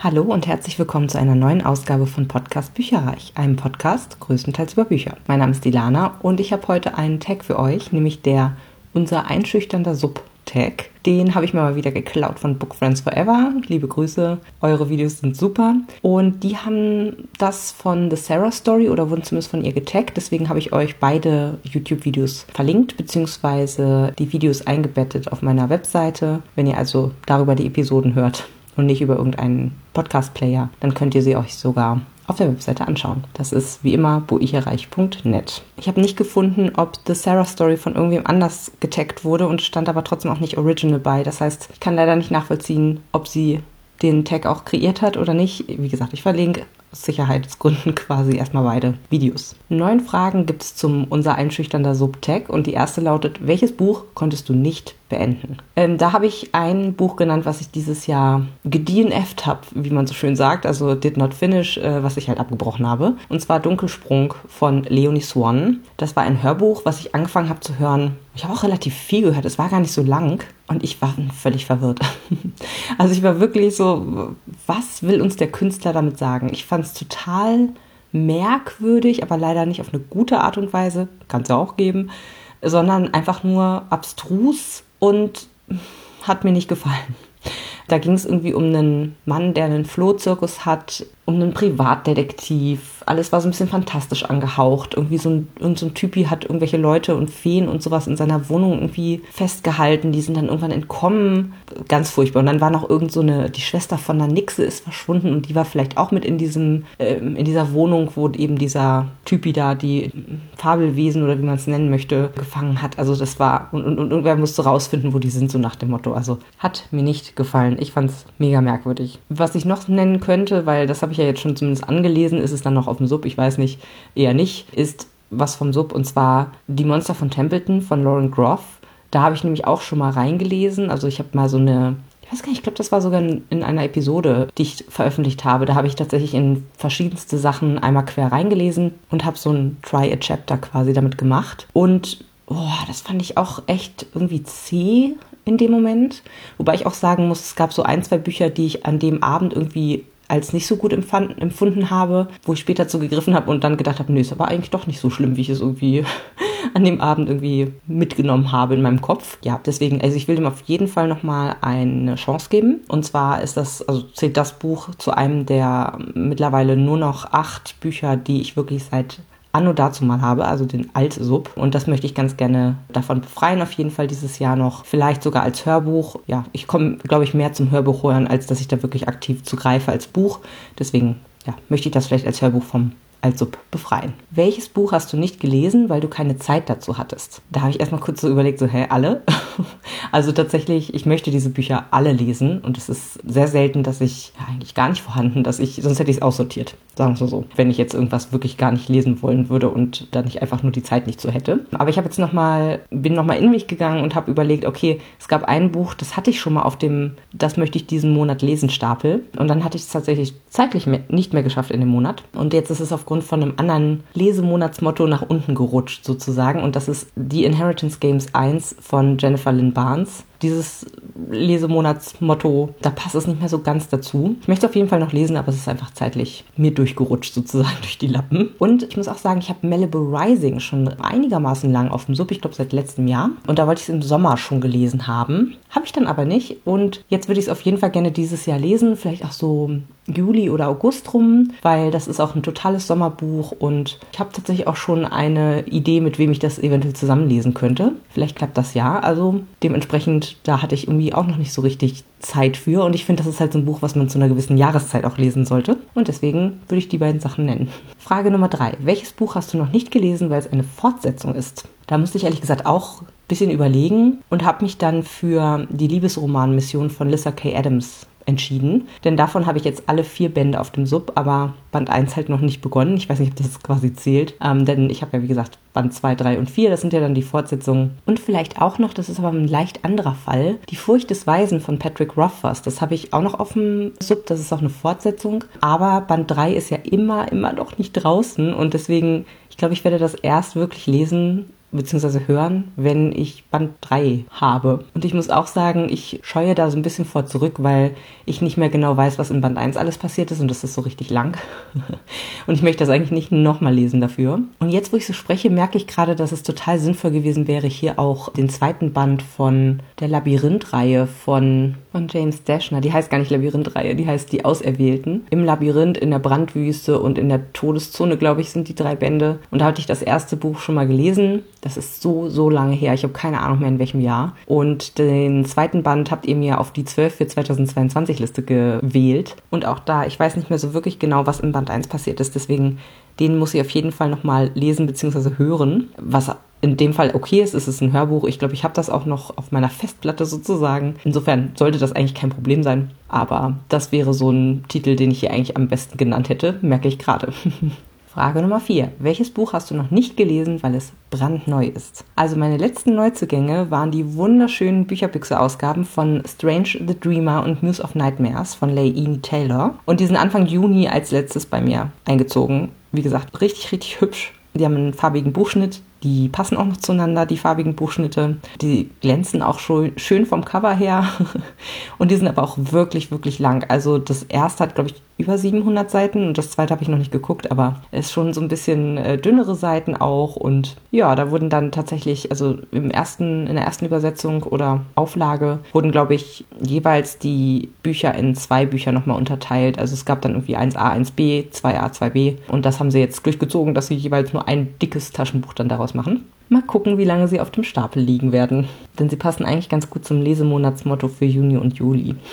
Hallo und herzlich willkommen zu einer neuen Ausgabe von Podcast Bücherreich, einem Podcast größtenteils über Bücher. Mein Name ist Dilana und ich habe heute einen Tag für euch, nämlich der unser einschüchternder Sub. Tag. Den habe ich mir mal wieder geklaut von Book Friends Forever. Liebe Grüße, eure Videos sind super. Und die haben das von The Sarah Story oder wurden zumindest von ihr getaggt. Deswegen habe ich euch beide YouTube-Videos verlinkt, beziehungsweise die Videos eingebettet auf meiner Webseite. Wenn ihr also darüber die Episoden hört, und nicht über irgendeinen Podcast-Player, dann könnt ihr sie euch sogar auf der Webseite anschauen. Das ist wie immer buicherreich.net. Ich habe nicht gefunden, ob The Sarah Story von irgendwem anders getaggt wurde und stand aber trotzdem auch nicht Original bei. Das heißt, ich kann leider nicht nachvollziehen, ob sie den Tag auch kreiert hat oder nicht. Wie gesagt, ich verlinke Sicherheitsgründen quasi erstmal beide Videos. Neun Fragen gibt es zum unser einschüchternder Subtag und die erste lautet, welches Buch konntest du nicht beenden? Ähm, da habe ich ein Buch genannt, was ich dieses Jahr gedienet habe, wie man so schön sagt, also did not finish, äh, was ich halt abgebrochen habe. Und zwar Dunkelsprung von Leonie Swan. Das war ein Hörbuch, was ich angefangen habe zu hören. Ich habe auch relativ viel gehört, es war gar nicht so lang und ich war völlig verwirrt. also ich war wirklich so, was will uns der Künstler damit sagen? Ich fand es total merkwürdig, aber leider nicht auf eine gute Art und Weise, kann es ja auch geben, sondern einfach nur abstrus und hat mir nicht gefallen. Da ging es irgendwie um einen Mann, der einen Flohzirkus hat, um einen Privatdetektiv. Alles war so ein bisschen fantastisch angehaucht. Irgendwie so ein, so ein Typi hat irgendwelche Leute und Feen und sowas in seiner Wohnung irgendwie festgehalten. Die sind dann irgendwann entkommen. Ganz furchtbar. Und dann war noch irgend so eine, die Schwester von der Nixe ist verschwunden und die war vielleicht auch mit in diesem, äh, in dieser Wohnung, wo eben dieser Typi da die Fabelwesen oder wie man es nennen möchte, gefangen hat. Also das war, und, und, und irgendwer musste rausfinden, wo die sind, so nach dem Motto. Also hat mir nicht gefallen. Ich fand es mega merkwürdig. Was ich noch nennen könnte, weil das habe ich ja jetzt schon zumindest angelesen, ist es dann noch auf dem Sub, ich weiß nicht, eher nicht, ist was vom Sub und zwar Die Monster von Templeton von Lauren Groff. Da habe ich nämlich auch schon mal reingelesen. Also ich habe mal so eine ich weiß gar nicht, ich glaube, das war sogar in, einer Episode, die ich veröffentlicht habe. Da habe ich tatsächlich in verschiedenste Sachen einmal quer reingelesen und habe so ein Try a Chapter quasi damit gemacht. Und oh, das fand ich auch echt irgendwie zäh in dem Moment. Wobei ich auch sagen muss, es gab so ein, zwei Bücher, die ich an dem Abend irgendwie als nicht so gut empfand, empfunden habe, wo ich später zu gegriffen habe und dann gedacht habe, nö, es war eigentlich doch nicht so schlimm, wie ich es irgendwie an dem Abend irgendwie mitgenommen habe in meinem Kopf. Ja, deswegen, also ich will dem auf jeden Fall nochmal eine Chance geben. Und zwar ist das, also zählt das Buch zu einem der mittlerweile nur noch acht Bücher, die ich wirklich seit Anno dazu mal habe, also den Alt-Sub. Und das möchte ich ganz gerne davon befreien, auf jeden Fall dieses Jahr noch. Vielleicht sogar als Hörbuch. Ja, ich komme, glaube ich, mehr zum Hörbuch hören, als dass ich da wirklich aktiv zugreife als Buch. Deswegen ja, möchte ich das vielleicht als Hörbuch vom als Sub befreien. Welches Buch hast du nicht gelesen, weil du keine Zeit dazu hattest? Da habe ich erstmal kurz so überlegt, so, hä, alle? also tatsächlich, ich möchte diese Bücher alle lesen und es ist sehr selten, dass ich, ja, eigentlich gar nicht vorhanden, dass ich, sonst hätte ich es aussortiert, sagen wir so, wenn ich jetzt irgendwas wirklich gar nicht lesen wollen würde und dann nicht einfach nur die Zeit nicht so hätte. Aber ich habe jetzt nochmal, bin nochmal in mich gegangen und habe überlegt, okay, es gab ein Buch, das hatte ich schon mal auf dem, das möchte ich diesen Monat lesen Stapel und dann hatte ich es tatsächlich zeitlich nicht mehr geschafft in dem Monat und jetzt ist es auf aufgrund von einem anderen Lesemonatsmotto nach unten gerutscht sozusagen. Und das ist die Inheritance Games 1 von Jennifer Lynn Barnes dieses Lesemonatsmotto, da passt es nicht mehr so ganz dazu. Ich möchte auf jeden Fall noch lesen, aber es ist einfach zeitlich mir durchgerutscht sozusagen durch die Lappen. Und ich muss auch sagen, ich habe Malibu Rising schon einigermaßen lang auf dem Sub, ich glaube seit letztem Jahr. Und da wollte ich es im Sommer schon gelesen haben. Habe ich dann aber nicht. Und jetzt würde ich es auf jeden Fall gerne dieses Jahr lesen, vielleicht auch so Juli oder August rum, weil das ist auch ein totales Sommerbuch und ich habe tatsächlich auch schon eine Idee, mit wem ich das eventuell zusammenlesen könnte. Vielleicht klappt das ja. Also dementsprechend da hatte ich irgendwie auch noch nicht so richtig Zeit für. Und ich finde, das ist halt so ein Buch, was man zu einer gewissen Jahreszeit auch lesen sollte. Und deswegen würde ich die beiden Sachen nennen. Frage Nummer drei. Welches Buch hast du noch nicht gelesen, weil es eine Fortsetzung ist? Da musste ich ehrlich gesagt auch ein bisschen überlegen und habe mich dann für die Liebesromanmission von Lissa K. Adams entschieden. Denn davon habe ich jetzt alle vier Bände auf dem Sub, aber Band 1 halt noch nicht begonnen. Ich weiß nicht, ob das quasi zählt. Ähm, denn ich habe ja, wie gesagt, Band 2, 3 und 4, das sind ja dann die Fortsetzungen. Und vielleicht auch noch, das ist aber ein leicht anderer Fall, Die Furcht des Weisen von Patrick Rothfuss. Das habe ich auch noch auf dem Sub, das ist auch eine Fortsetzung. Aber Band 3 ist ja immer, immer noch nicht draußen und deswegen, ich glaube, ich werde das erst wirklich lesen, bzw. hören, wenn ich Band 3 habe. Und ich muss auch sagen, ich scheue da so ein bisschen vor zurück, weil ich nicht mehr genau weiß, was in Band 1 alles passiert ist und das ist so richtig lang. und ich möchte das eigentlich nicht nochmal lesen dafür. Und jetzt, wo ich so spreche, merke ich gerade, dass es total sinnvoll gewesen wäre, hier auch den zweiten Band von der Labyrinth-Reihe von, von James Dashner, die heißt gar nicht Labyrinth-Reihe, die heißt Die Auserwählten. Im Labyrinth, in der Brandwüste und in der Todeszone, glaube ich, sind die drei Bände. Und da hatte ich das erste Buch schon mal gelesen. Das ist so, so lange her. Ich habe keine Ahnung mehr in welchem Jahr. Und den zweiten Band habt ihr mir auf die 12 für 2022 Liste gewählt. Und auch da, ich weiß nicht mehr so wirklich genau, was in Band 1 passiert ist. Deswegen, den muss ich auf jeden Fall nochmal lesen bzw. hören. Was in dem Fall okay ist, ist es ein Hörbuch. Ich glaube, ich habe das auch noch auf meiner Festplatte sozusagen. Insofern sollte das eigentlich kein Problem sein. Aber das wäre so ein Titel, den ich hier eigentlich am besten genannt hätte, merke ich gerade. Frage Nummer 4. Welches Buch hast du noch nicht gelesen, weil es brandneu ist? Also meine letzten Neuzugänge waren die wunderschönen Bücherbüchse-Ausgaben von Strange the Dreamer und News of Nightmares von Leigh. Taylor. Und die sind Anfang Juni als letztes bei mir eingezogen. Wie gesagt, richtig, richtig hübsch. Die haben einen farbigen Buchschnitt, die passen auch noch zueinander, die farbigen Buchschnitte. Die glänzen auch schon schön vom Cover her. Und die sind aber auch wirklich, wirklich lang. Also das erste hat, glaube ich, über 700 Seiten und das zweite habe ich noch nicht geguckt, aber es ist schon so ein bisschen äh, dünnere Seiten auch. Und ja, da wurden dann tatsächlich, also im ersten, in der ersten Übersetzung oder Auflage wurden, glaube ich, jeweils die Bücher in zwei Bücher nochmal unterteilt. Also es gab dann irgendwie 1a, 1b, 2a, 2b. Und das haben sie jetzt durchgezogen, dass sie jeweils nur ein dickes Taschenbuch dann daraus machen. Mal gucken, wie lange sie auf dem Stapel liegen werden. Denn sie passen eigentlich ganz gut zum Lesemonatsmotto für Juni und Juli.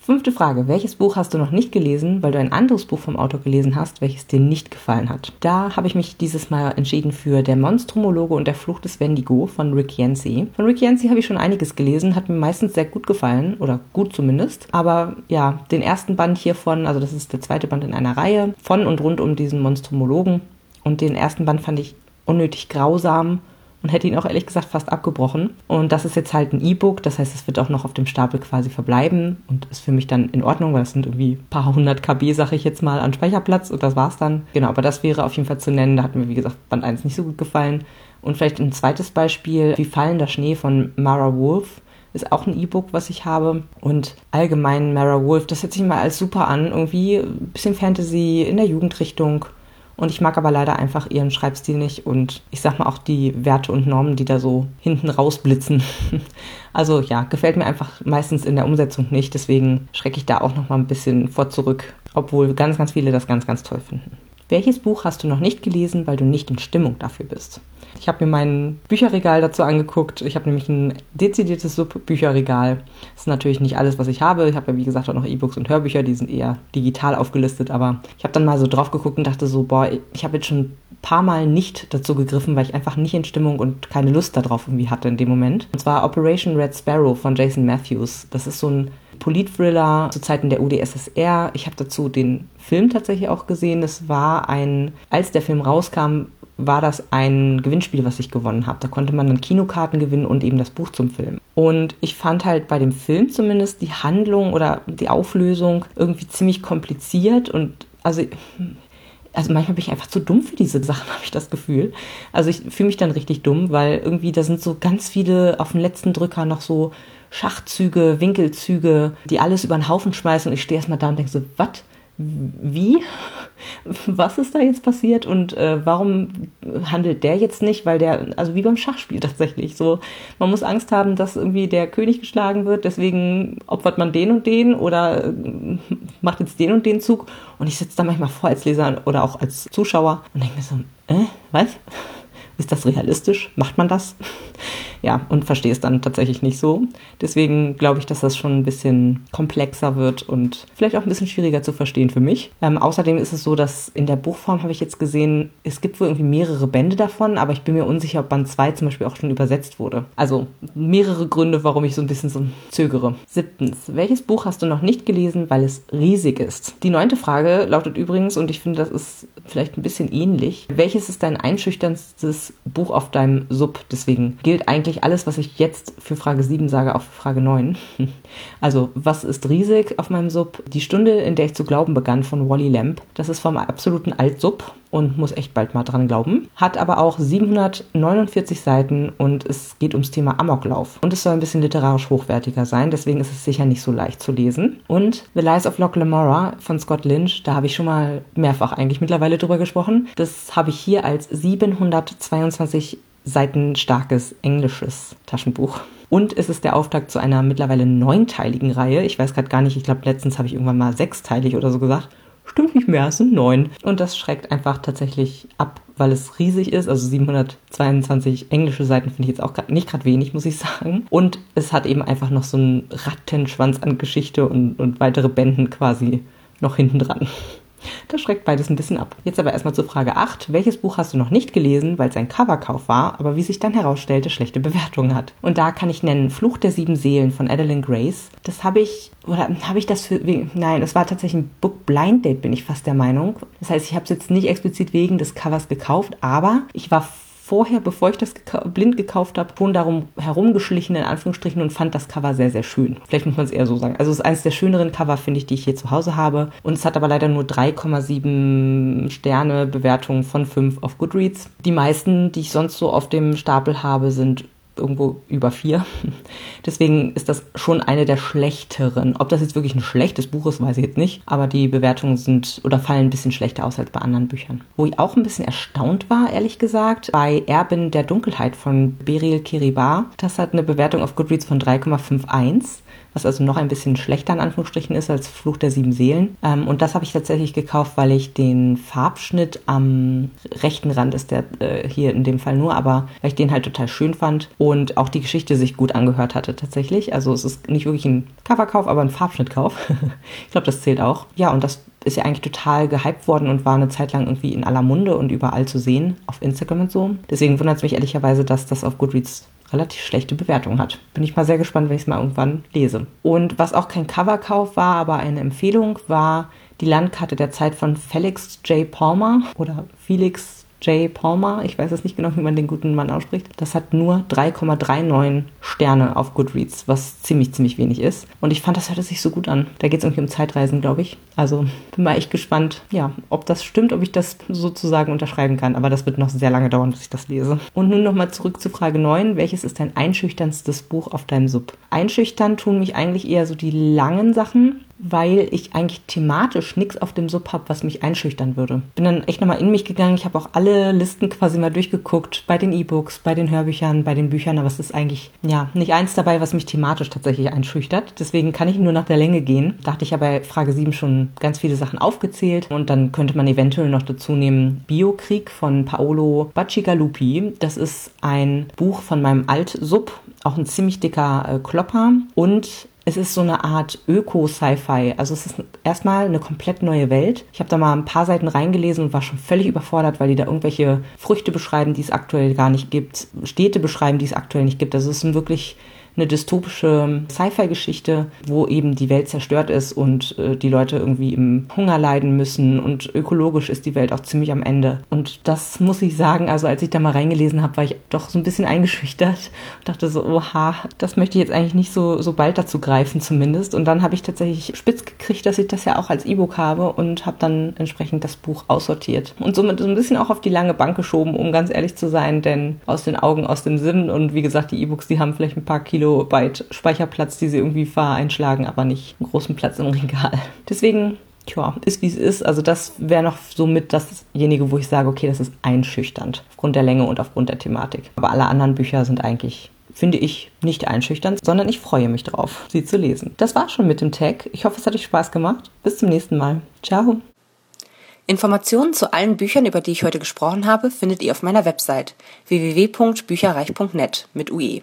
Fünfte Frage. Welches Buch hast du noch nicht gelesen, weil du ein anderes Buch vom Autor gelesen hast, welches dir nicht gefallen hat? Da habe ich mich dieses Mal entschieden für Der Monstrumologe und der Fluch des Wendigo von Rick Yancey. Von Rick Yancey habe ich schon einiges gelesen, hat mir meistens sehr gut gefallen, oder gut zumindest. Aber ja, den ersten Band hiervon, also das ist der zweite Band in einer Reihe, von und rund um diesen Monstrumologen. Und den ersten Band fand ich unnötig grausam und hätte ihn auch ehrlich gesagt fast abgebrochen. Und das ist jetzt halt ein E-Book, das heißt, es wird auch noch auf dem Stapel quasi verbleiben und ist für mich dann in Ordnung, weil es sind irgendwie ein paar hundert KB, sag ich jetzt mal, an Speicherplatz und das war's dann. Genau, aber das wäre auf jeden Fall zu nennen. Da hat mir, wie gesagt, Band 1 nicht so gut gefallen. Und vielleicht ein zweites Beispiel, Wie fallender Schnee von Mara Wolf ist auch ein E-Book, was ich habe. Und allgemein Mara Wolf, das hört sich mal als super an. Irgendwie ein bisschen Fantasy in der Jugendrichtung. Und ich mag aber leider einfach ihren Schreibstil nicht und ich sag mal auch die Werte und Normen, die da so hinten rausblitzen. Also ja, gefällt mir einfach meistens in der Umsetzung nicht. Deswegen schrecke ich da auch noch mal ein bisschen vor zurück, obwohl ganz, ganz viele das ganz, ganz toll finden. Welches Buch hast du noch nicht gelesen, weil du nicht in Stimmung dafür bist? Ich habe mir mein Bücherregal dazu angeguckt. Ich habe nämlich ein dezidiertes Subbücherregal. Das ist natürlich nicht alles, was ich habe. Ich habe ja, wie gesagt, auch noch E-Books und Hörbücher, die sind eher digital aufgelistet. Aber ich habe dann mal so drauf geguckt und dachte so, boah, ich habe jetzt schon ein paar Mal nicht dazu gegriffen, weil ich einfach nicht in Stimmung und keine Lust darauf irgendwie hatte in dem Moment. Und zwar Operation Red Sparrow von Jason Matthews. Das ist so ein Politthriller zu Zeiten der UdSSR. Ich habe dazu den Film tatsächlich auch gesehen. Das war ein, als der Film rauskam, war das ein Gewinnspiel, was ich gewonnen habe. Da konnte man dann Kinokarten gewinnen und eben das Buch zum Film. Und ich fand halt bei dem Film zumindest die Handlung oder die Auflösung irgendwie ziemlich kompliziert und also also manchmal bin ich einfach zu dumm für diese Sachen, habe ich das Gefühl. Also ich fühle mich dann richtig dumm, weil irgendwie da sind so ganz viele auf dem letzten Drücker noch so Schachzüge, Winkelzüge, die alles über den Haufen schmeißen und ich stehe erstmal da und denke so, was? wie, was ist da jetzt passiert und äh, warum handelt der jetzt nicht, weil der, also wie beim Schachspiel tatsächlich, so, man muss Angst haben, dass irgendwie der König geschlagen wird, deswegen opfert man den und den oder äh, macht jetzt den und den Zug und ich sitze da manchmal vor als Leser oder auch als Zuschauer und denke mir so, äh, was? Ist das realistisch? Macht man das? Ja, und verstehe es dann tatsächlich nicht so. Deswegen glaube ich, dass das schon ein bisschen komplexer wird und vielleicht auch ein bisschen schwieriger zu verstehen für mich. Ähm, außerdem ist es so, dass in der Buchform habe ich jetzt gesehen, es gibt wohl irgendwie mehrere Bände davon, aber ich bin mir unsicher, ob Band 2 zum Beispiel auch schon übersetzt wurde. Also mehrere Gründe, warum ich so ein bisschen so zögere. Siebtens, welches Buch hast du noch nicht gelesen, weil es riesig ist? Die neunte Frage lautet übrigens, und ich finde, das ist vielleicht ein bisschen ähnlich, welches ist dein einschüchterndstes Buch auf deinem Sub? Deswegen gilt eigentlich eigentlich alles, was ich jetzt für Frage 7 sage, für Frage 9. Also, was ist riesig auf meinem Sub? Die Stunde, in der ich zu glauben begann von Wally Lamp. Das ist vom absoluten Alt-Sub. und muss echt bald mal dran glauben. Hat aber auch 749 Seiten und es geht ums Thema Amoklauf. Und es soll ein bisschen literarisch hochwertiger sein, deswegen ist es sicher nicht so leicht zu lesen. Und The Lies of Loch Lamora von Scott Lynch, da habe ich schon mal mehrfach eigentlich mittlerweile drüber gesprochen. Das habe ich hier als 722 Seiten starkes englisches Taschenbuch. Und es ist der Auftakt zu einer mittlerweile neunteiligen Reihe. Ich weiß gerade gar nicht, ich glaube, letztens habe ich irgendwann mal sechsteilig oder so gesagt. Stimmt nicht mehr, es sind neun. Und das schreckt einfach tatsächlich ab, weil es riesig ist. Also 722 englische Seiten finde ich jetzt auch grad, nicht gerade wenig, muss ich sagen. Und es hat eben einfach noch so einen Rattenschwanz an Geschichte und, und weitere Bänden quasi noch hinten dran. Das schreckt beides ein bisschen ab. Jetzt aber erstmal zur Frage 8. Welches Buch hast du noch nicht gelesen, weil es ein Coverkauf war, aber wie sich dann herausstellte, schlechte Bewertungen hat? Und da kann ich nennen Fluch der sieben Seelen von Adeline Grace. Das habe ich, oder habe ich das für, nein, es war tatsächlich ein Book Blind Date, bin ich fast der Meinung. Das heißt, ich habe es jetzt nicht explizit wegen des Covers gekauft, aber ich war vorher, bevor ich das geka blind gekauft habe, schon darum herumgeschlichen, in Anführungsstrichen, und fand das Cover sehr, sehr schön. Vielleicht muss man es eher so sagen. Also es ist eines der schöneren Cover, finde ich, die ich hier zu Hause habe. Und es hat aber leider nur 3,7 Sterne Bewertungen von 5 auf Goodreads. Die meisten, die ich sonst so auf dem Stapel habe, sind irgendwo über vier. Deswegen ist das schon eine der schlechteren. Ob das jetzt wirklich ein schlechtes Buch ist, weiß ich jetzt nicht. Aber die Bewertungen sind oder fallen ein bisschen schlechter aus als bei anderen Büchern. Wo ich auch ein bisschen erstaunt war, ehrlich gesagt, bei Erbin der Dunkelheit von Beril Kiribar. Das hat eine Bewertung auf Goodreads von 3,51 was also noch ein bisschen schlechter in Anführungsstrichen ist als Fluch der sieben Seelen. Ähm, und das habe ich tatsächlich gekauft, weil ich den Farbschnitt am rechten Rand ist der äh, hier in dem Fall nur, aber weil ich den halt total schön fand und auch die Geschichte sich gut angehört hatte tatsächlich. Also es ist nicht wirklich ein Coverkauf, aber ein Farbschnittkauf. ich glaube, das zählt auch. Ja, und das ist ja eigentlich total gehypt worden und war eine Zeit lang irgendwie in aller Munde und überall zu sehen, auf Instagram und so. Deswegen wundert es mich ehrlicherweise, dass das auf Goodreads relativ schlechte Bewertung hat. Bin ich mal sehr gespannt, wenn ich es mal irgendwann lese. Und was auch kein Coverkauf war, aber eine Empfehlung, war die Landkarte der Zeit von Felix J. Palmer oder Felix Jay Palmer, ich weiß jetzt nicht genau, wie man den guten Mann ausspricht, das hat nur 3,39 Sterne auf Goodreads, was ziemlich, ziemlich wenig ist. Und ich fand, das hörte sich so gut an. Da geht es irgendwie um Zeitreisen, glaube ich. Also bin mal echt gespannt, ja, ob das stimmt, ob ich das sozusagen unterschreiben kann. Aber das wird noch sehr lange dauern, bis ich das lese. Und nun nochmal zurück zu Frage 9. Welches ist dein einschüchternstes Buch auf deinem Sub? Einschüchtern tun mich eigentlich eher so die langen Sachen weil ich eigentlich thematisch nichts auf dem Sub habe, was mich einschüchtern würde. Bin dann echt nochmal in mich gegangen. Ich habe auch alle Listen quasi mal durchgeguckt, bei den E-Books, bei den Hörbüchern, bei den Büchern, aber es ist eigentlich, ja, nicht eins dabei, was mich thematisch tatsächlich einschüchtert. Deswegen kann ich nur nach der Länge gehen. Da hatte ich ja bei Frage 7 schon ganz viele Sachen aufgezählt und dann könnte man eventuell noch dazu nehmen Biokrieg von Paolo Bacigalupi. Das ist ein Buch von meinem Alt-Sub, auch ein ziemlich dicker äh, Klopper und es ist so eine Art Öko-Sci-Fi. Also es ist erstmal eine komplett neue Welt. Ich habe da mal ein paar Seiten reingelesen und war schon völlig überfordert, weil die da irgendwelche Früchte beschreiben, die es aktuell gar nicht gibt, Städte beschreiben, die es aktuell nicht gibt. Also es ist ein wirklich eine dystopische Sci-Fi-Geschichte, wo eben die Welt zerstört ist und äh, die Leute irgendwie im Hunger leiden müssen und ökologisch ist die Welt auch ziemlich am Ende. Und das muss ich sagen, also als ich da mal reingelesen habe, war ich doch so ein bisschen eingeschüchtert und dachte so, oha, das möchte ich jetzt eigentlich nicht so, so bald dazu greifen zumindest. Und dann habe ich tatsächlich spitz gekriegt, dass ich das ja auch als E-Book habe und habe dann entsprechend das Buch aussortiert. Und somit so ein bisschen auch auf die lange Bank geschoben, um ganz ehrlich zu sein, denn aus den Augen, aus dem Sinn und wie gesagt, die E-Books, die haben vielleicht ein paar Kilo Kilobyte Speicherplatz, die sie irgendwie vereinschlagen, aber nicht einen großen Platz im Regal. Deswegen, tja, ist wie es ist. Also das wäre noch so mit dasjenige, wo ich sage, okay, das ist einschüchternd aufgrund der Länge und aufgrund der Thematik. Aber alle anderen Bücher sind eigentlich finde ich nicht einschüchternd, sondern ich freue mich drauf, sie zu lesen. Das war schon mit dem Tag. Ich hoffe, es hat euch Spaß gemacht. Bis zum nächsten Mal. Ciao. Informationen zu allen Büchern, über die ich heute gesprochen habe, findet ihr auf meiner Website www.bücherreich.net mit UE.